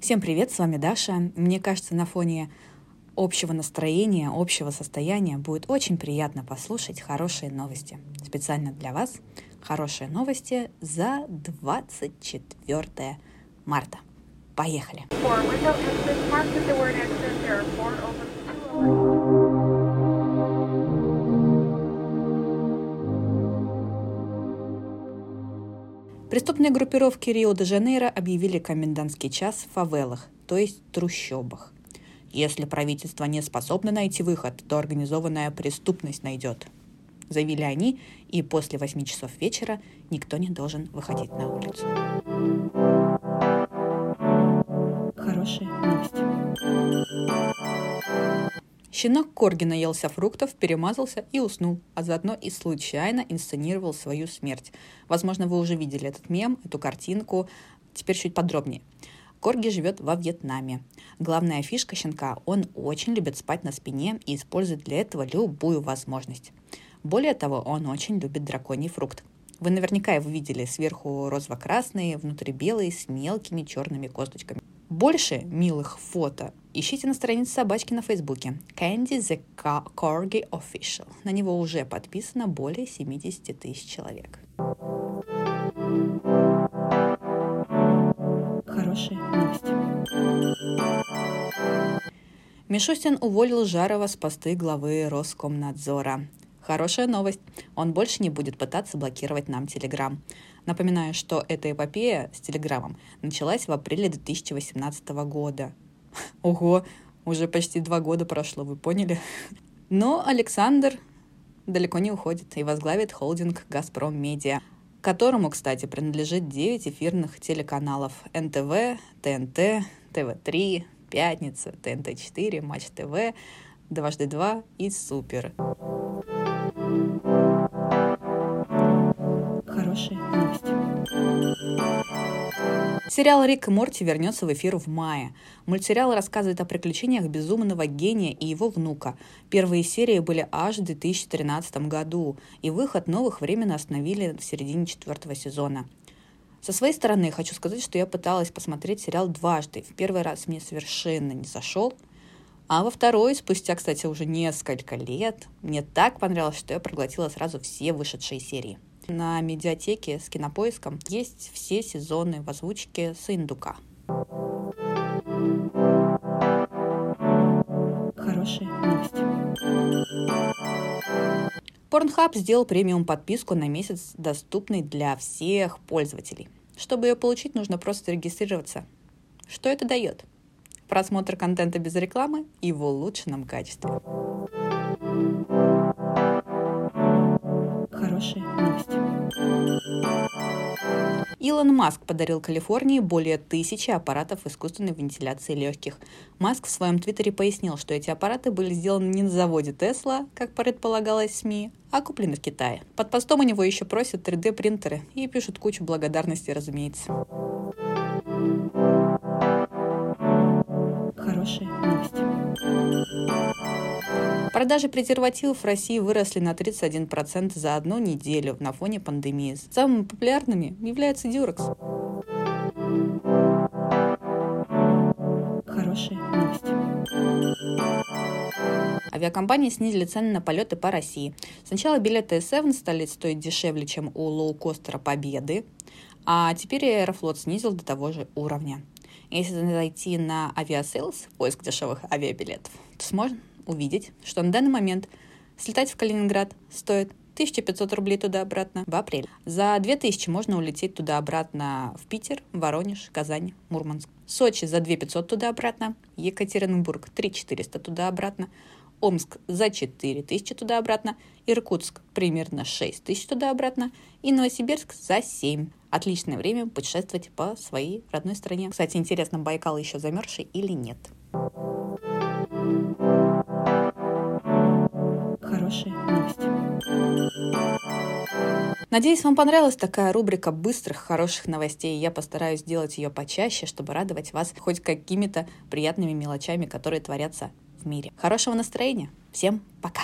Всем привет, с вами Даша. Мне кажется, на фоне общего настроения, общего состояния будет очень приятно послушать хорошие новости. Специально для вас хорошие новости за 24 марта. Поехали! Преступные группировки Рио-де-Жанейро объявили комендантский час в фавелах, то есть трущобах. Если правительство не способно найти выход, то организованная преступность найдет, заявили они, и после 8 часов вечера никто не должен выходить на улицу. Хорошие новости. Щенок Корги наелся фруктов, перемазался и уснул, а заодно и случайно инсценировал свою смерть. Возможно, вы уже видели этот мем, эту картинку. Теперь чуть подробнее. Корги живет во Вьетнаме. Главная фишка щенка – он очень любит спать на спине и использует для этого любую возможность. Более того, он очень любит драконий фрукт. Вы наверняка его видели сверху розово-красный, внутри белый, с мелкими черными косточками. Больше милых фото ищите на странице собачки на Фейсбуке Candy the Corgi Official. На него уже подписано более 70 тысяч человек. Хорошие новости. Мишустин уволил Жарова с посты главы Роскомнадзора. Хорошая новость. Он больше не будет пытаться блокировать нам Телеграм. Напоминаю, что эта эпопея с Телеграмом началась в апреле 2018 года. Ого, уже почти два года прошло, вы поняли? Но Александр далеко не уходит и возглавит холдинг «Газпром Медиа», которому, кстати, принадлежит 9 эфирных телеканалов НТВ, ТНТ, ТВ-3, Пятница, ТНТ-4, Матч ТВ, Дважды два и Супер. Хорошие новости. Сериал «Рик и Морти» вернется в эфир в мае. Мультсериал рассказывает о приключениях безумного гения и его внука. Первые серии были аж в 2013 году, и выход новых временно остановили в середине четвертого сезона. Со своей стороны хочу сказать, что я пыталась посмотреть сериал дважды. В первый раз мне совершенно не зашел, а во второй, спустя, кстати, уже несколько лет, мне так понравилось, что я проглотила сразу все вышедшие серии. На медиатеке с кинопоиском есть все сезоны в озвучке с индука. Хорошие новости. Pornhub сделал премиум подписку на месяц, доступный для всех пользователей. Чтобы ее получить, нужно просто регистрироваться. Что это дает? Просмотр контента без рекламы и в улучшенном качестве. Хорошие новости. Илон Маск подарил Калифорнии более тысячи аппаратов искусственной вентиляции легких. Маск в своем твиттере пояснил, что эти аппараты были сделаны не на заводе Тесла, как предполагалось СМИ, а куплены в Китае. Под постом у него еще просят 3D-принтеры и пишут кучу благодарности, разумеется. Хорошие новости. Продажи презервативов в России выросли на 31% за одну неделю на фоне пандемии. Самыми популярными являются Дюрекс. Хорошие новости. Авиакомпании снизили цены на полеты по России. Сначала билеты S7 стали стоить дешевле, чем у лоукостера Победы, а теперь Аэрофлот снизил до того же уровня. Если зайти на Aviasales, поиск дешевых авиабилетов, то сможем увидеть, что на данный момент слетать в Калининград стоит 1500 рублей туда-обратно в апреле. За 2000 можно улететь туда-обратно в Питер, Воронеж, Казань, Мурманск. Сочи за 2500 туда-обратно, Екатеринбург 3400 туда-обратно, Омск за 4000 туда-обратно, Иркутск примерно 6000 туда-обратно и Новосибирск за 7. Отличное время путешествовать по своей родной стране. Кстати, интересно, Байкал еще замерзший или нет. Хорошие новости. Надеюсь, вам понравилась такая рубрика быстрых, хороших новостей. Я постараюсь сделать ее почаще, чтобы радовать вас хоть какими-то приятными мелочами, которые творятся в мире. Хорошего настроения. Всем пока.